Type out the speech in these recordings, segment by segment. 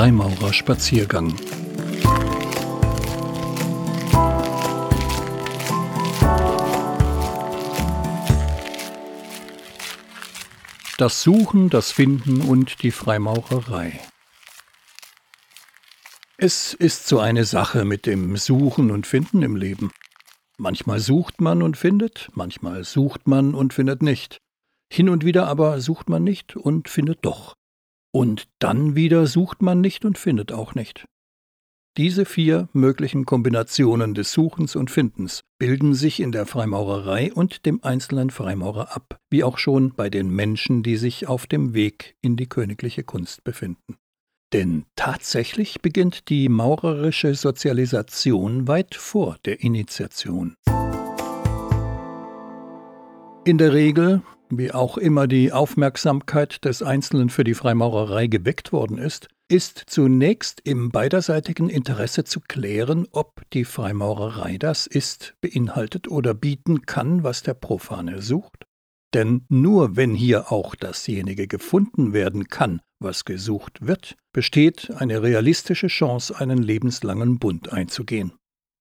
Freimaurerspaziergang. Das Suchen, das Finden und die Freimaurerei. Es ist so eine Sache mit dem Suchen und Finden im Leben. Manchmal sucht man und findet, manchmal sucht man und findet nicht. Hin und wieder aber sucht man nicht und findet doch. Und dann wieder sucht man nicht und findet auch nicht. Diese vier möglichen Kombinationen des Suchens und Findens bilden sich in der Freimaurerei und dem einzelnen Freimaurer ab, wie auch schon bei den Menschen, die sich auf dem Weg in die königliche Kunst befinden. Denn tatsächlich beginnt die maurerische Sozialisation weit vor der Initiation. In der Regel, wie auch immer die Aufmerksamkeit des Einzelnen für die Freimaurerei geweckt worden ist, ist zunächst im beiderseitigen Interesse zu klären, ob die Freimaurerei das ist, beinhaltet oder bieten kann, was der Profane sucht. Denn nur wenn hier auch dasjenige gefunden werden kann, was gesucht wird, besteht eine realistische Chance, einen lebenslangen Bund einzugehen.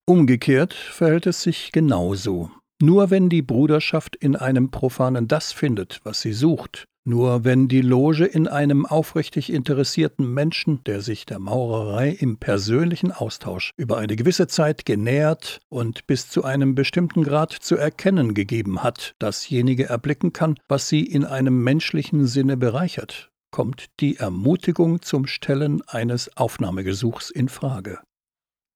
Umgekehrt verhält es sich genauso. Nur wenn die Bruderschaft in einem Profanen das findet, was sie sucht, nur wenn die Loge in einem aufrichtig interessierten Menschen, der sich der Maurerei im persönlichen Austausch über eine gewisse Zeit genähert und bis zu einem bestimmten Grad zu erkennen gegeben hat, dasjenige erblicken kann, was sie in einem menschlichen Sinne bereichert, kommt die Ermutigung zum Stellen eines Aufnahmegesuchs in Frage.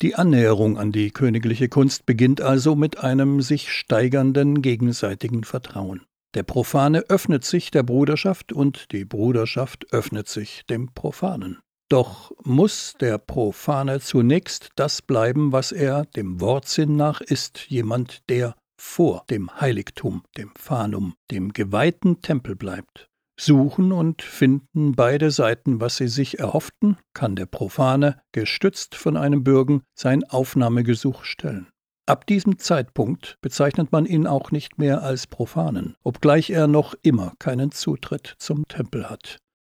Die Annäherung an die königliche Kunst beginnt also mit einem sich steigernden gegenseitigen Vertrauen. Der Profane öffnet sich der Bruderschaft und die Bruderschaft öffnet sich dem Profanen. Doch muss der Profane zunächst das bleiben, was er dem Wortsinn nach ist, jemand, der vor dem Heiligtum, dem Fanum, dem geweihten Tempel bleibt. Suchen und finden beide Seiten, was sie sich erhofften, kann der Profane, gestützt von einem Bürgen, sein Aufnahmegesuch stellen. Ab diesem Zeitpunkt bezeichnet man ihn auch nicht mehr als Profanen, obgleich er noch immer keinen Zutritt zum Tempel hat.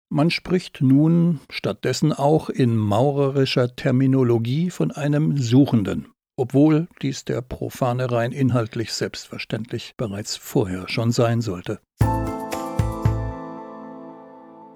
Man spricht nun stattdessen auch in maurerischer Terminologie von einem Suchenden, obwohl dies der Profane rein inhaltlich selbstverständlich bereits vorher schon sein sollte.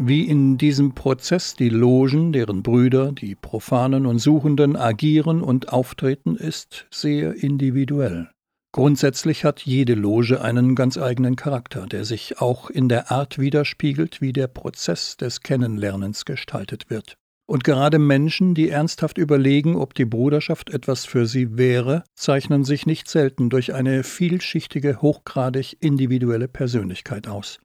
Wie in diesem Prozess die Logen, deren Brüder, die Profanen und Suchenden agieren und auftreten, ist sehr individuell. Grundsätzlich hat jede Loge einen ganz eigenen Charakter, der sich auch in der Art widerspiegelt, wie der Prozess des Kennenlernens gestaltet wird. Und gerade Menschen, die ernsthaft überlegen, ob die Bruderschaft etwas für sie wäre, zeichnen sich nicht selten durch eine vielschichtige, hochgradig individuelle Persönlichkeit aus.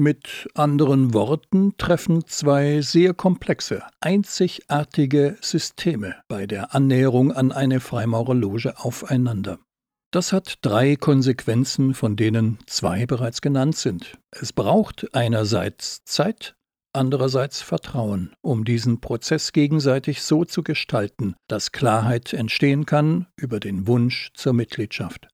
Mit anderen Worten treffen zwei sehr komplexe, einzigartige Systeme bei der Annäherung an eine Freimaurerloge aufeinander. Das hat drei Konsequenzen, von denen zwei bereits genannt sind. Es braucht einerseits Zeit, andererseits Vertrauen, um diesen Prozess gegenseitig so zu gestalten, dass Klarheit entstehen kann über den Wunsch zur Mitgliedschaft.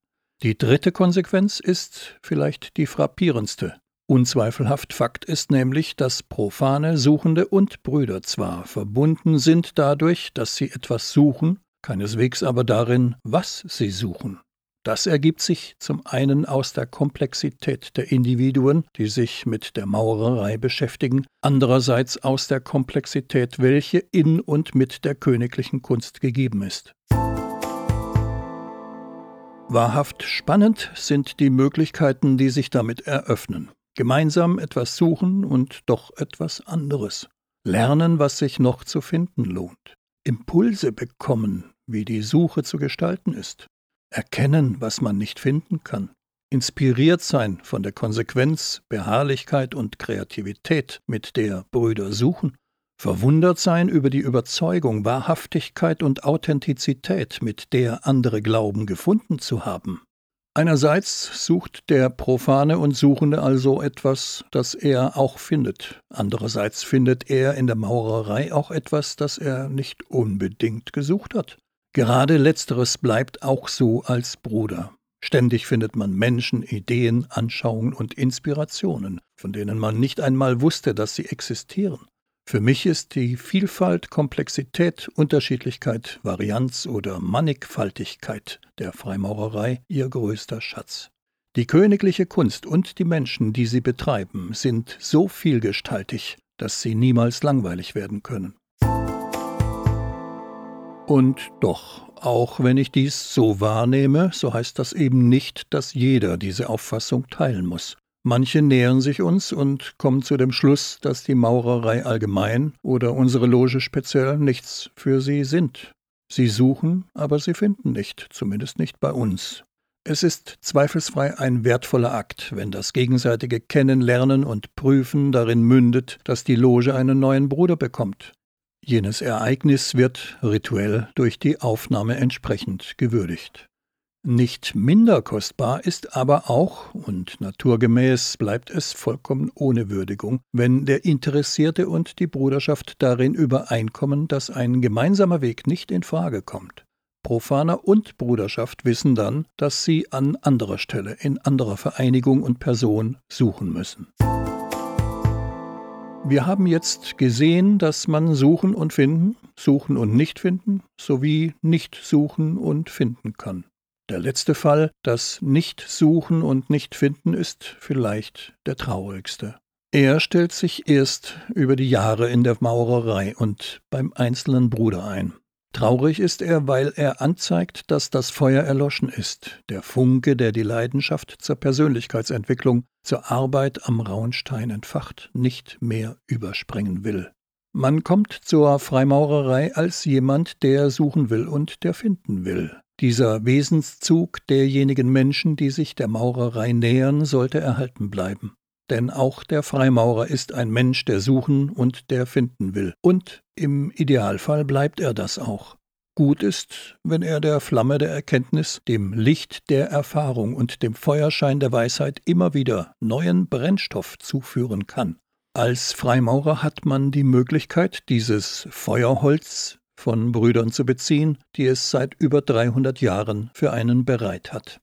Die dritte Konsequenz ist vielleicht die frappierendste. Unzweifelhaft Fakt ist nämlich, dass Profane, Suchende und Brüder zwar verbunden sind dadurch, dass sie etwas suchen, keineswegs aber darin, was sie suchen. Das ergibt sich zum einen aus der Komplexität der Individuen, die sich mit der Maurerei beschäftigen, andererseits aus der Komplexität, welche in und mit der königlichen Kunst gegeben ist. Wahrhaft spannend sind die Möglichkeiten, die sich damit eröffnen. Gemeinsam etwas suchen und doch etwas anderes. Lernen, was sich noch zu finden lohnt. Impulse bekommen, wie die Suche zu gestalten ist. Erkennen, was man nicht finden kann. Inspiriert sein von der Konsequenz, Beharrlichkeit und Kreativität, mit der Brüder suchen. Verwundert sein über die Überzeugung, Wahrhaftigkeit und Authentizität, mit der andere glauben gefunden zu haben. Einerseits sucht der Profane und Suchende also etwas, das er auch findet. Andererseits findet er in der Maurerei auch etwas, das er nicht unbedingt gesucht hat. Gerade letzteres bleibt auch so als Bruder. Ständig findet man Menschen, Ideen, Anschauungen und Inspirationen, von denen man nicht einmal wusste, dass sie existieren. Für mich ist die Vielfalt, Komplexität, Unterschiedlichkeit, Varianz oder Mannigfaltigkeit der Freimaurerei ihr größter Schatz. Die königliche Kunst und die Menschen, die sie betreiben, sind so vielgestaltig, dass sie niemals langweilig werden können. Und doch, auch wenn ich dies so wahrnehme, so heißt das eben nicht, dass jeder diese Auffassung teilen muss. Manche nähern sich uns und kommen zu dem Schluss, dass die Maurerei allgemein oder unsere Loge speziell nichts für sie sind. Sie suchen, aber sie finden nicht, zumindest nicht bei uns. Es ist zweifelsfrei ein wertvoller Akt, wenn das gegenseitige Kennenlernen und Prüfen darin mündet, dass die Loge einen neuen Bruder bekommt. Jenes Ereignis wird rituell durch die Aufnahme entsprechend gewürdigt. Nicht minder kostbar ist aber auch, und naturgemäß bleibt es vollkommen ohne Würdigung, wenn der Interessierte und die Bruderschaft darin übereinkommen, dass ein gemeinsamer Weg nicht in Frage kommt. Profaner und Bruderschaft wissen dann, dass sie an anderer Stelle, in anderer Vereinigung und Person suchen müssen. Wir haben jetzt gesehen, dass man suchen und finden, suchen und nicht finden, sowie nicht suchen und finden kann. Der letzte Fall, das Nicht-Suchen und Nicht-Finden, ist vielleicht der traurigste. Er stellt sich erst über die Jahre in der Maurerei und beim einzelnen Bruder ein. Traurig ist er, weil er anzeigt, dass das Feuer erloschen ist, der Funke, der die Leidenschaft zur Persönlichkeitsentwicklung, zur Arbeit am Raunstein entfacht, nicht mehr überspringen will. Man kommt zur Freimaurerei als jemand, der suchen will und der finden will. Dieser Wesenszug derjenigen Menschen, die sich der Maurerei nähern, sollte erhalten bleiben denn auch der Freimaurer ist ein Mensch, der suchen und der finden will. Und im Idealfall bleibt er das auch. Gut ist, wenn er der Flamme der Erkenntnis, dem Licht der Erfahrung und dem Feuerschein der Weisheit immer wieder neuen Brennstoff zuführen kann. Als Freimaurer hat man die Möglichkeit, dieses Feuerholz von Brüdern zu beziehen, die es seit über 300 Jahren für einen bereit hat.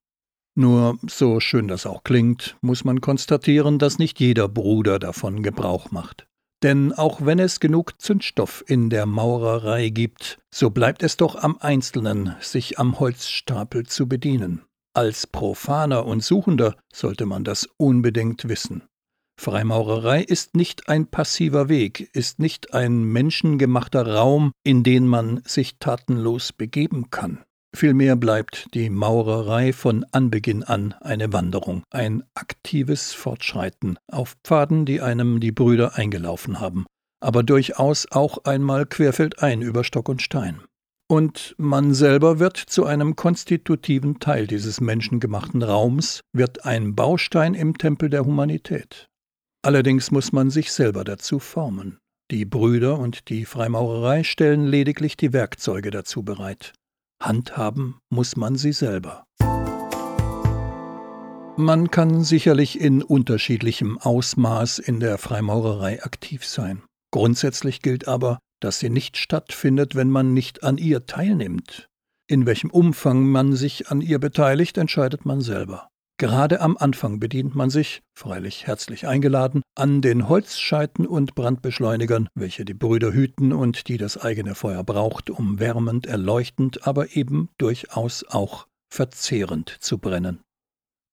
Nur, so schön das auch klingt, muss man konstatieren, dass nicht jeder Bruder davon Gebrauch macht. Denn auch wenn es genug Zündstoff in der Maurerei gibt, so bleibt es doch am Einzelnen, sich am Holzstapel zu bedienen. Als Profaner und Suchender sollte man das unbedingt wissen. Freimaurerei ist nicht ein passiver Weg, ist nicht ein menschengemachter Raum, in den man sich tatenlos begeben kann. Vielmehr bleibt die Maurerei von Anbeginn an eine Wanderung, ein aktives Fortschreiten auf Pfaden, die einem die Brüder eingelaufen haben, aber durchaus auch einmal querfeldein über Stock und Stein. Und man selber wird zu einem konstitutiven Teil dieses menschengemachten Raums, wird ein Baustein im Tempel der Humanität. Allerdings muss man sich selber dazu formen. Die Brüder und die Freimaurerei stellen lediglich die Werkzeuge dazu bereit. Handhaben muss man sie selber. Man kann sicherlich in unterschiedlichem Ausmaß in der Freimaurerei aktiv sein. Grundsätzlich gilt aber, dass sie nicht stattfindet, wenn man nicht an ihr teilnimmt. In welchem Umfang man sich an ihr beteiligt, entscheidet man selber. Gerade am Anfang bedient man sich, freilich herzlich eingeladen, an den Holzscheiten und Brandbeschleunigern, welche die Brüder hüten und die das eigene Feuer braucht, um wärmend, erleuchtend, aber eben durchaus auch verzehrend zu brennen.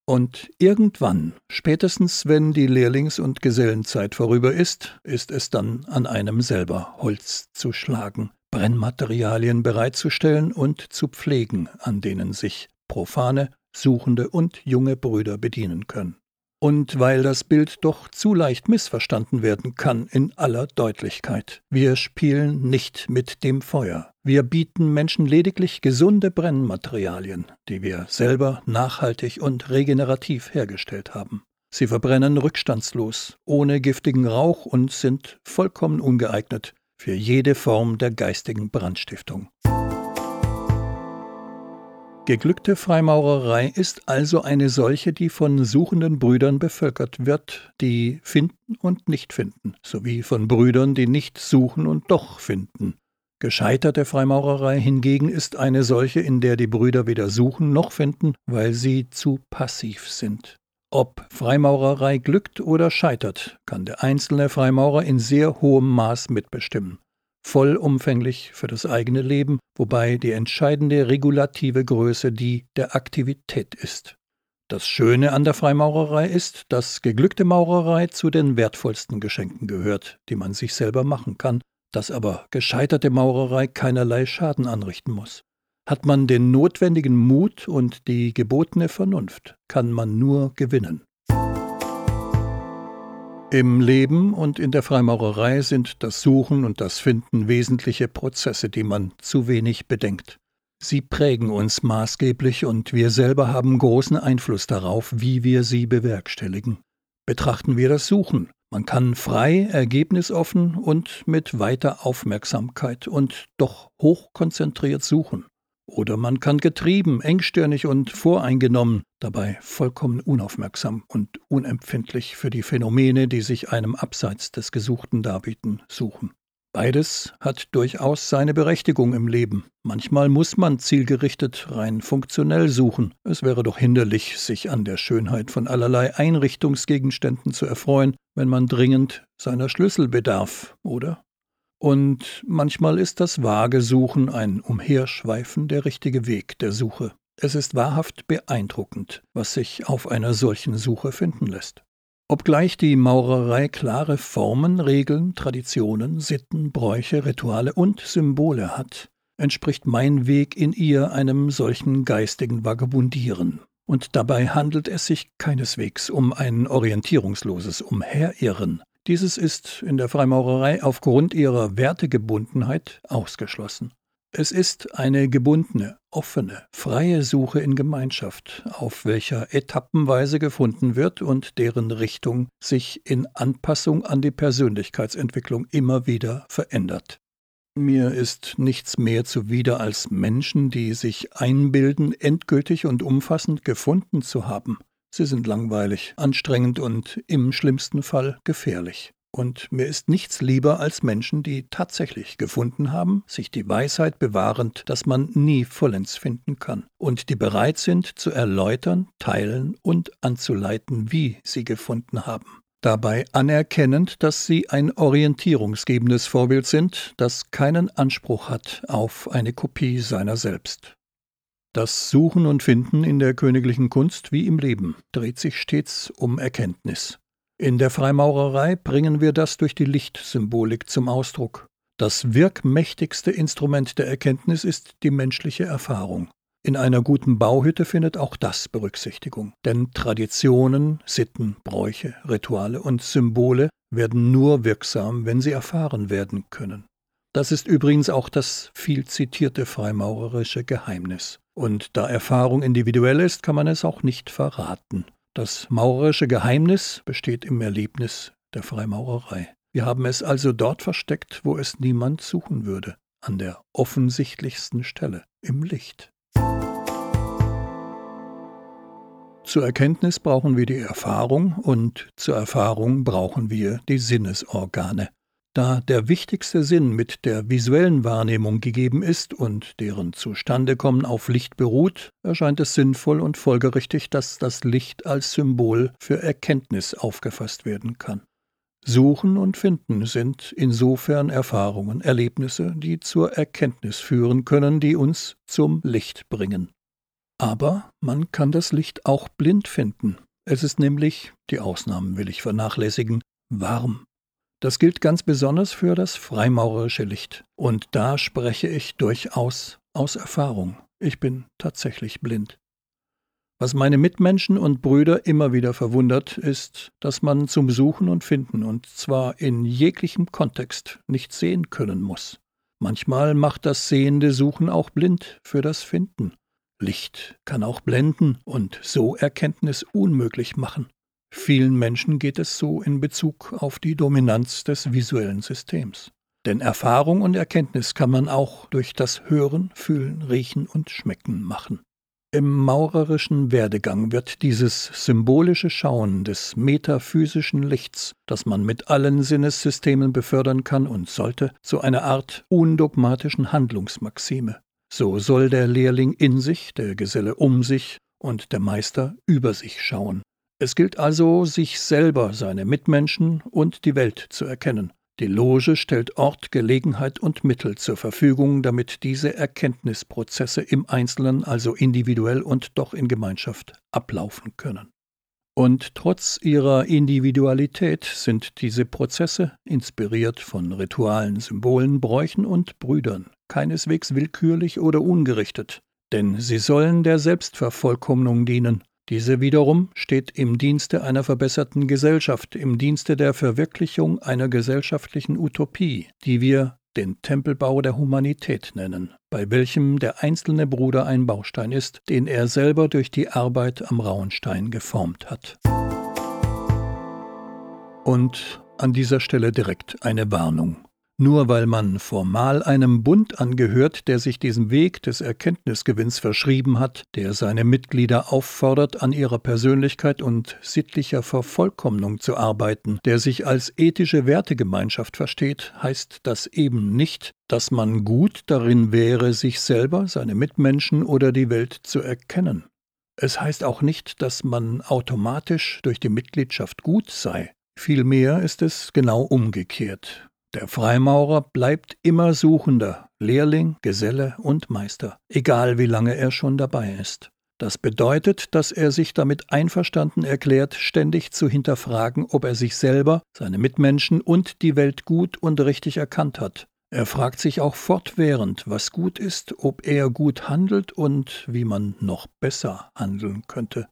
Und irgendwann, spätestens wenn die Lehrlings- und Gesellenzeit vorüber ist, ist es dann an einem selber Holz zu schlagen, Brennmaterialien bereitzustellen und zu pflegen, an denen sich profane Suchende und junge Brüder bedienen können. Und weil das Bild doch zu leicht missverstanden werden kann in aller Deutlichkeit. Wir spielen nicht mit dem Feuer. Wir bieten Menschen lediglich gesunde Brennmaterialien, die wir selber nachhaltig und regenerativ hergestellt haben. Sie verbrennen rückstandslos, ohne giftigen Rauch und sind vollkommen ungeeignet für jede Form der geistigen Brandstiftung. Geglückte Freimaurerei ist also eine solche, die von suchenden Brüdern bevölkert wird, die finden und nicht finden, sowie von Brüdern, die nicht suchen und doch finden. Gescheiterte Freimaurerei hingegen ist eine solche, in der die Brüder weder suchen noch finden, weil sie zu passiv sind. Ob Freimaurerei glückt oder scheitert, kann der einzelne Freimaurer in sehr hohem Maß mitbestimmen. Vollumfänglich für das eigene Leben, wobei die entscheidende regulative Größe die der Aktivität ist. Das Schöne an der Freimaurerei ist, dass geglückte Maurerei zu den wertvollsten Geschenken gehört, die man sich selber machen kann, dass aber gescheiterte Maurerei keinerlei Schaden anrichten muss. Hat man den notwendigen Mut und die gebotene Vernunft, kann man nur gewinnen. Im Leben und in der Freimaurerei sind das Suchen und das Finden wesentliche Prozesse, die man zu wenig bedenkt. Sie prägen uns maßgeblich und wir selber haben großen Einfluss darauf, wie wir sie bewerkstelligen. Betrachten wir das Suchen. Man kann frei, ergebnisoffen und mit weiter Aufmerksamkeit und doch hochkonzentriert suchen. Oder man kann getrieben, engstirnig und voreingenommen, dabei vollkommen unaufmerksam und unempfindlich für die Phänomene, die sich einem abseits des Gesuchten darbieten, suchen. Beides hat durchaus seine Berechtigung im Leben. Manchmal muss man zielgerichtet rein funktionell suchen. Es wäre doch hinderlich, sich an der Schönheit von allerlei Einrichtungsgegenständen zu erfreuen, wenn man dringend seiner Schlüssel bedarf, oder? Und manchmal ist das vage Suchen ein Umherschweifen der richtige Weg der Suche. Es ist wahrhaft beeindruckend, was sich auf einer solchen Suche finden lässt. Obgleich die Maurerei klare Formen, Regeln, Traditionen, Sitten, Bräuche, Rituale und Symbole hat, entspricht mein Weg in ihr einem solchen geistigen Vagabundieren. Und dabei handelt es sich keineswegs um ein orientierungsloses Umherirren, dieses ist in der Freimaurerei aufgrund ihrer Wertegebundenheit ausgeschlossen. Es ist eine gebundene, offene, freie Suche in Gemeinschaft, auf welcher etappenweise gefunden wird und deren Richtung sich in Anpassung an die Persönlichkeitsentwicklung immer wieder verändert. Mir ist nichts mehr zuwider als Menschen, die sich einbilden, endgültig und umfassend gefunden zu haben. Sie sind langweilig, anstrengend und im schlimmsten Fall gefährlich. Und mir ist nichts lieber als Menschen, die tatsächlich gefunden haben, sich die Weisheit bewahrend, dass man nie vollends finden kann, und die bereit sind zu erläutern, teilen und anzuleiten, wie sie gefunden haben. Dabei anerkennend, dass sie ein orientierungsgebendes Vorbild sind, das keinen Anspruch hat auf eine Kopie seiner selbst. Das Suchen und Finden in der königlichen Kunst wie im Leben dreht sich stets um Erkenntnis. In der Freimaurerei bringen wir das durch die Lichtsymbolik zum Ausdruck. Das wirkmächtigste Instrument der Erkenntnis ist die menschliche Erfahrung. In einer guten Bauhütte findet auch das Berücksichtigung. Denn Traditionen, Sitten, Bräuche, Rituale und Symbole werden nur wirksam, wenn sie erfahren werden können. Das ist übrigens auch das viel zitierte freimaurerische Geheimnis. Und da Erfahrung individuell ist, kann man es auch nicht verraten. Das maurerische Geheimnis besteht im Erlebnis der Freimaurerei. Wir haben es also dort versteckt, wo es niemand suchen würde, an der offensichtlichsten Stelle, im Licht. Zur Erkenntnis brauchen wir die Erfahrung und zur Erfahrung brauchen wir die Sinnesorgane. Da der wichtigste Sinn mit der visuellen Wahrnehmung gegeben ist und deren Zustandekommen auf Licht beruht, erscheint es sinnvoll und folgerichtig, dass das Licht als Symbol für Erkenntnis aufgefasst werden kann. Suchen und Finden sind insofern Erfahrungen, Erlebnisse, die zur Erkenntnis führen können, die uns zum Licht bringen. Aber man kann das Licht auch blind finden. Es ist nämlich, die Ausnahmen will ich vernachlässigen, warm. Das gilt ganz besonders für das freimaurerische Licht. Und da spreche ich durchaus aus Erfahrung. Ich bin tatsächlich blind. Was meine Mitmenschen und Brüder immer wieder verwundert, ist, dass man zum Suchen und Finden, und zwar in jeglichem Kontext, nicht sehen können muss. Manchmal macht das sehende Suchen auch blind für das Finden. Licht kann auch blenden und so Erkenntnis unmöglich machen. Vielen Menschen geht es so in Bezug auf die Dominanz des visuellen Systems. Denn Erfahrung und Erkenntnis kann man auch durch das Hören, Fühlen, Riechen und Schmecken machen. Im maurerischen Werdegang wird dieses symbolische Schauen des metaphysischen Lichts, das man mit allen Sinnessystemen befördern kann und sollte, zu einer Art undogmatischen Handlungsmaxime. So soll der Lehrling in sich, der Geselle um sich und der Meister über sich schauen. Es gilt also, sich selber, seine Mitmenschen und die Welt zu erkennen. Die Loge stellt Ort, Gelegenheit und Mittel zur Verfügung, damit diese Erkenntnisprozesse im Einzelnen, also individuell und doch in Gemeinschaft, ablaufen können. Und trotz ihrer Individualität sind diese Prozesse, inspiriert von Ritualen, Symbolen, Bräuchen und Brüdern, keineswegs willkürlich oder ungerichtet, denn sie sollen der Selbstvervollkommnung dienen. Diese wiederum steht im Dienste einer verbesserten Gesellschaft, im Dienste der Verwirklichung einer gesellschaftlichen Utopie, die wir den Tempelbau der Humanität nennen, bei welchem der einzelne Bruder ein Baustein ist, den er selber durch die Arbeit am rauen Stein geformt hat. Und an dieser Stelle direkt eine Warnung. Nur weil man formal einem Bund angehört, der sich diesem Weg des Erkenntnisgewinns verschrieben hat, der seine Mitglieder auffordert, an ihrer Persönlichkeit und sittlicher Vervollkommnung zu arbeiten, der sich als ethische Wertegemeinschaft versteht, heißt das eben nicht, dass man gut darin wäre, sich selber, seine Mitmenschen oder die Welt zu erkennen. Es heißt auch nicht, dass man automatisch durch die Mitgliedschaft gut sei. Vielmehr ist es genau umgekehrt. Der Freimaurer bleibt immer Suchender, Lehrling, Geselle und Meister, egal wie lange er schon dabei ist. Das bedeutet, dass er sich damit einverstanden erklärt, ständig zu hinterfragen, ob er sich selber, seine Mitmenschen und die Welt gut und richtig erkannt hat. Er fragt sich auch fortwährend, was gut ist, ob er gut handelt und wie man noch besser handeln könnte.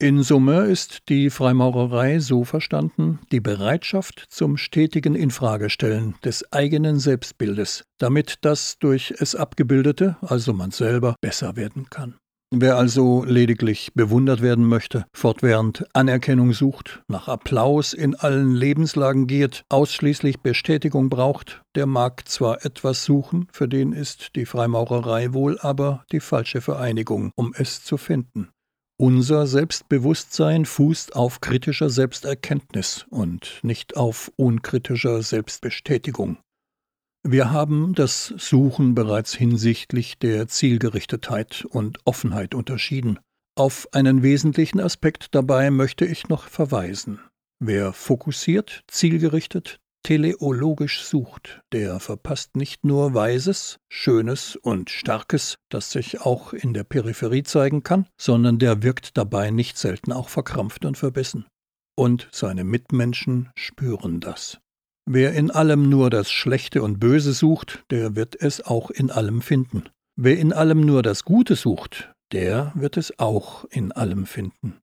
In Summe ist die Freimaurerei so verstanden, die Bereitschaft zum stetigen Infragestellen des eigenen Selbstbildes, damit das durch es Abgebildete, also man selber, besser werden kann. Wer also lediglich bewundert werden möchte, fortwährend Anerkennung sucht, nach Applaus in allen Lebenslagen giert, ausschließlich Bestätigung braucht, der mag zwar etwas suchen, für den ist die Freimaurerei wohl aber die falsche Vereinigung, um es zu finden. Unser Selbstbewusstsein fußt auf kritischer Selbsterkenntnis und nicht auf unkritischer Selbstbestätigung. Wir haben das Suchen bereits hinsichtlich der Zielgerichtetheit und Offenheit unterschieden. Auf einen wesentlichen Aspekt dabei möchte ich noch verweisen. Wer fokussiert, zielgerichtet, teleologisch sucht, der verpasst nicht nur Weises, Schönes und Starkes, das sich auch in der Peripherie zeigen kann, sondern der wirkt dabei nicht selten auch verkrampft und verbissen. Und seine Mitmenschen spüren das. Wer in allem nur das Schlechte und Böse sucht, der wird es auch in allem finden. Wer in allem nur das Gute sucht, der wird es auch in allem finden.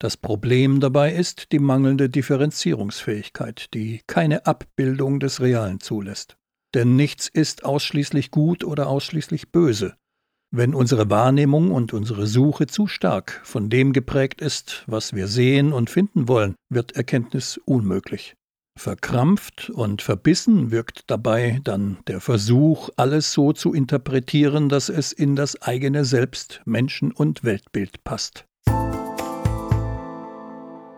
Das Problem dabei ist die mangelnde Differenzierungsfähigkeit, die keine Abbildung des Realen zulässt. Denn nichts ist ausschließlich gut oder ausschließlich böse. Wenn unsere Wahrnehmung und unsere Suche zu stark von dem geprägt ist, was wir sehen und finden wollen, wird Erkenntnis unmöglich. Verkrampft und verbissen wirkt dabei dann der Versuch, alles so zu interpretieren, dass es in das eigene Selbst, Menschen und Weltbild passt.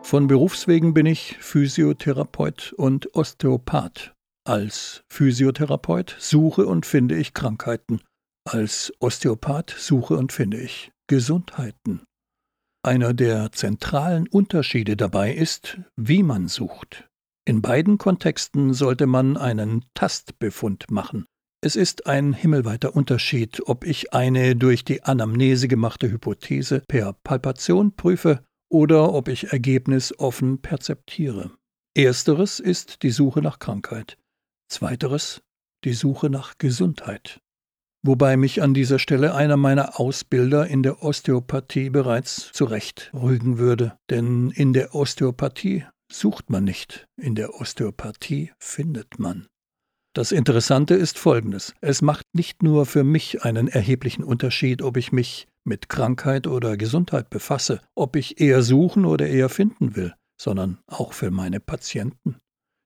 Von Berufswegen bin ich Physiotherapeut und Osteopath. Als Physiotherapeut suche und finde ich Krankheiten. Als Osteopath suche und finde ich Gesundheiten. Einer der zentralen Unterschiede dabei ist, wie man sucht. In beiden Kontexten sollte man einen Tastbefund machen. Es ist ein himmelweiter Unterschied, ob ich eine durch die Anamnese gemachte Hypothese per Palpation prüfe oder ob ich Ergebnis offen perzeptiere. Ersteres ist die Suche nach Krankheit, zweiteres die Suche nach Gesundheit. Wobei mich an dieser Stelle einer meiner Ausbilder in der Osteopathie bereits zurecht rügen würde, denn in der Osteopathie sucht man nicht, in der Osteopathie findet man. Das Interessante ist Folgendes. Es macht nicht nur für mich einen erheblichen Unterschied, ob ich mich mit Krankheit oder Gesundheit befasse, ob ich eher suchen oder eher finden will, sondern auch für meine Patienten.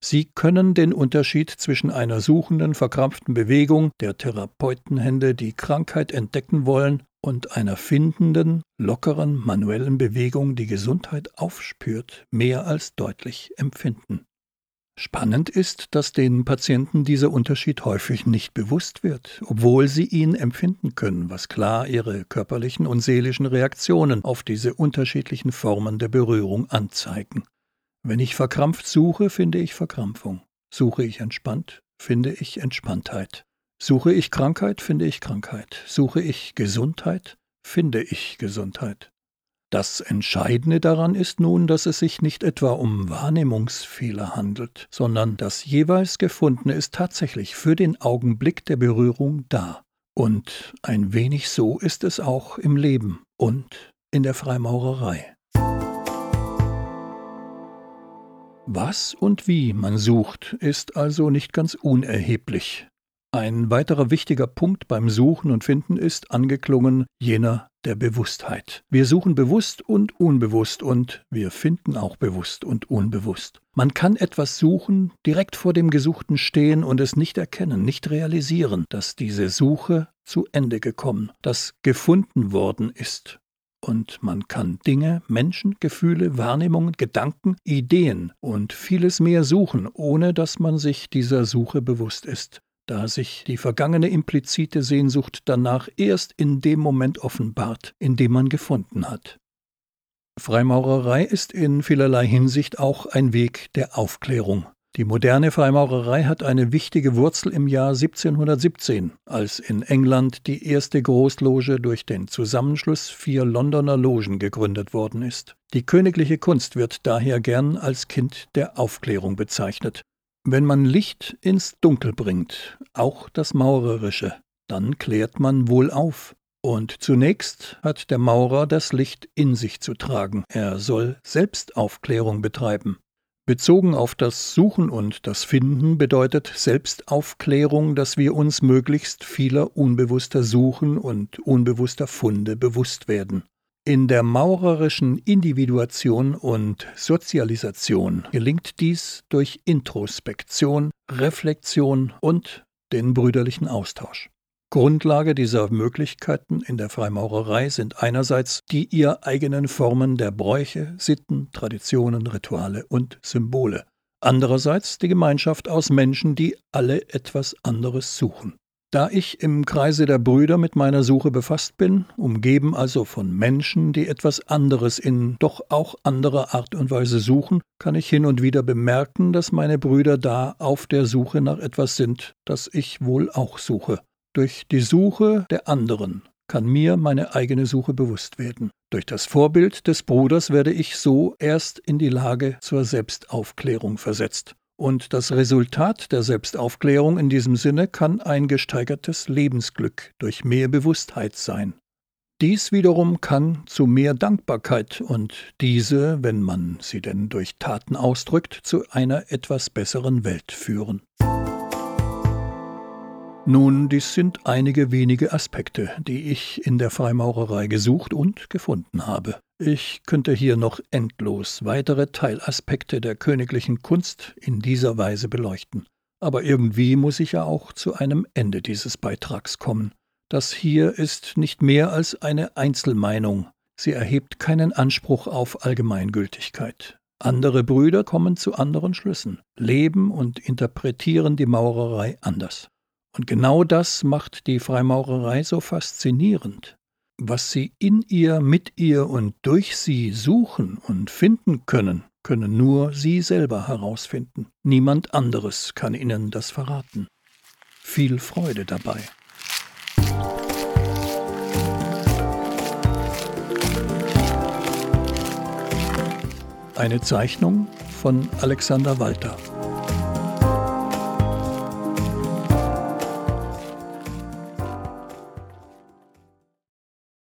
Sie können den Unterschied zwischen einer suchenden, verkrampften Bewegung der Therapeutenhände, die Krankheit entdecken wollen, und einer findenden, lockeren, manuellen Bewegung, die Gesundheit aufspürt, mehr als deutlich empfinden. Spannend ist, dass den Patienten dieser Unterschied häufig nicht bewusst wird, obwohl sie ihn empfinden können, was klar ihre körperlichen und seelischen Reaktionen auf diese unterschiedlichen Formen der Berührung anzeigen. Wenn ich verkrampft suche, finde ich Verkrampfung. Suche ich entspannt, finde ich Entspanntheit. Suche ich Krankheit, finde ich Krankheit. Suche ich Gesundheit, finde ich Gesundheit. Das Entscheidende daran ist nun, dass es sich nicht etwa um Wahrnehmungsfehler handelt, sondern das jeweils Gefundene ist tatsächlich für den Augenblick der Berührung da. Und ein wenig so ist es auch im Leben und in der Freimaurerei. Was und wie man sucht, ist also nicht ganz unerheblich. Ein weiterer wichtiger Punkt beim Suchen und Finden ist angeklungen jener der Bewusstheit. Wir suchen bewusst und unbewusst und wir finden auch bewusst und unbewusst. Man kann etwas suchen, direkt vor dem Gesuchten stehen und es nicht erkennen, nicht realisieren, dass diese Suche zu Ende gekommen, dass gefunden worden ist. Und man kann Dinge, Menschen, Gefühle, Wahrnehmungen, Gedanken, Ideen und vieles mehr suchen, ohne dass man sich dieser Suche bewusst ist da sich die vergangene implizite Sehnsucht danach erst in dem Moment offenbart, in dem man gefunden hat. Freimaurerei ist in vielerlei Hinsicht auch ein Weg der Aufklärung. Die moderne Freimaurerei hat eine wichtige Wurzel im Jahr 1717, als in England die erste Großloge durch den Zusammenschluss vier Londoner Logen gegründet worden ist. Die königliche Kunst wird daher gern als Kind der Aufklärung bezeichnet. Wenn man Licht ins Dunkel bringt, auch das Maurerische, dann klärt man wohl auf. Und zunächst hat der Maurer das Licht in sich zu tragen. Er soll Selbstaufklärung betreiben. Bezogen auf das Suchen und das Finden bedeutet Selbstaufklärung, dass wir uns möglichst vieler unbewusster Suchen und unbewusster Funde bewusst werden. In der maurerischen Individuation und Sozialisation gelingt dies durch Introspektion, Reflexion und den brüderlichen Austausch. Grundlage dieser Möglichkeiten in der Freimaurerei sind einerseits die ihr eigenen Formen der Bräuche, Sitten, Traditionen, Rituale und Symbole, andererseits die Gemeinschaft aus Menschen, die alle etwas anderes suchen. Da ich im Kreise der Brüder mit meiner Suche befasst bin, umgeben also von Menschen, die etwas anderes in doch auch anderer Art und Weise suchen, kann ich hin und wieder bemerken, dass meine Brüder da auf der Suche nach etwas sind, das ich wohl auch suche. Durch die Suche der anderen kann mir meine eigene Suche bewusst werden. Durch das Vorbild des Bruders werde ich so erst in die Lage zur Selbstaufklärung versetzt. Und das Resultat der Selbstaufklärung in diesem Sinne kann ein gesteigertes Lebensglück durch mehr Bewusstheit sein. Dies wiederum kann zu mehr Dankbarkeit und diese, wenn man sie denn durch Taten ausdrückt, zu einer etwas besseren Welt führen. Nun, dies sind einige wenige Aspekte, die ich in der Freimaurerei gesucht und gefunden habe. Ich könnte hier noch endlos weitere Teilaspekte der königlichen Kunst in dieser Weise beleuchten. Aber irgendwie muss ich ja auch zu einem Ende dieses Beitrags kommen. Das hier ist nicht mehr als eine Einzelmeinung. Sie erhebt keinen Anspruch auf Allgemeingültigkeit. Andere Brüder kommen zu anderen Schlüssen, leben und interpretieren die Maurerei anders. Und genau das macht die Freimaurerei so faszinierend. Was sie in ihr, mit ihr und durch sie suchen und finden können, können nur sie selber herausfinden. Niemand anderes kann ihnen das verraten. Viel Freude dabei. Eine Zeichnung von Alexander Walter.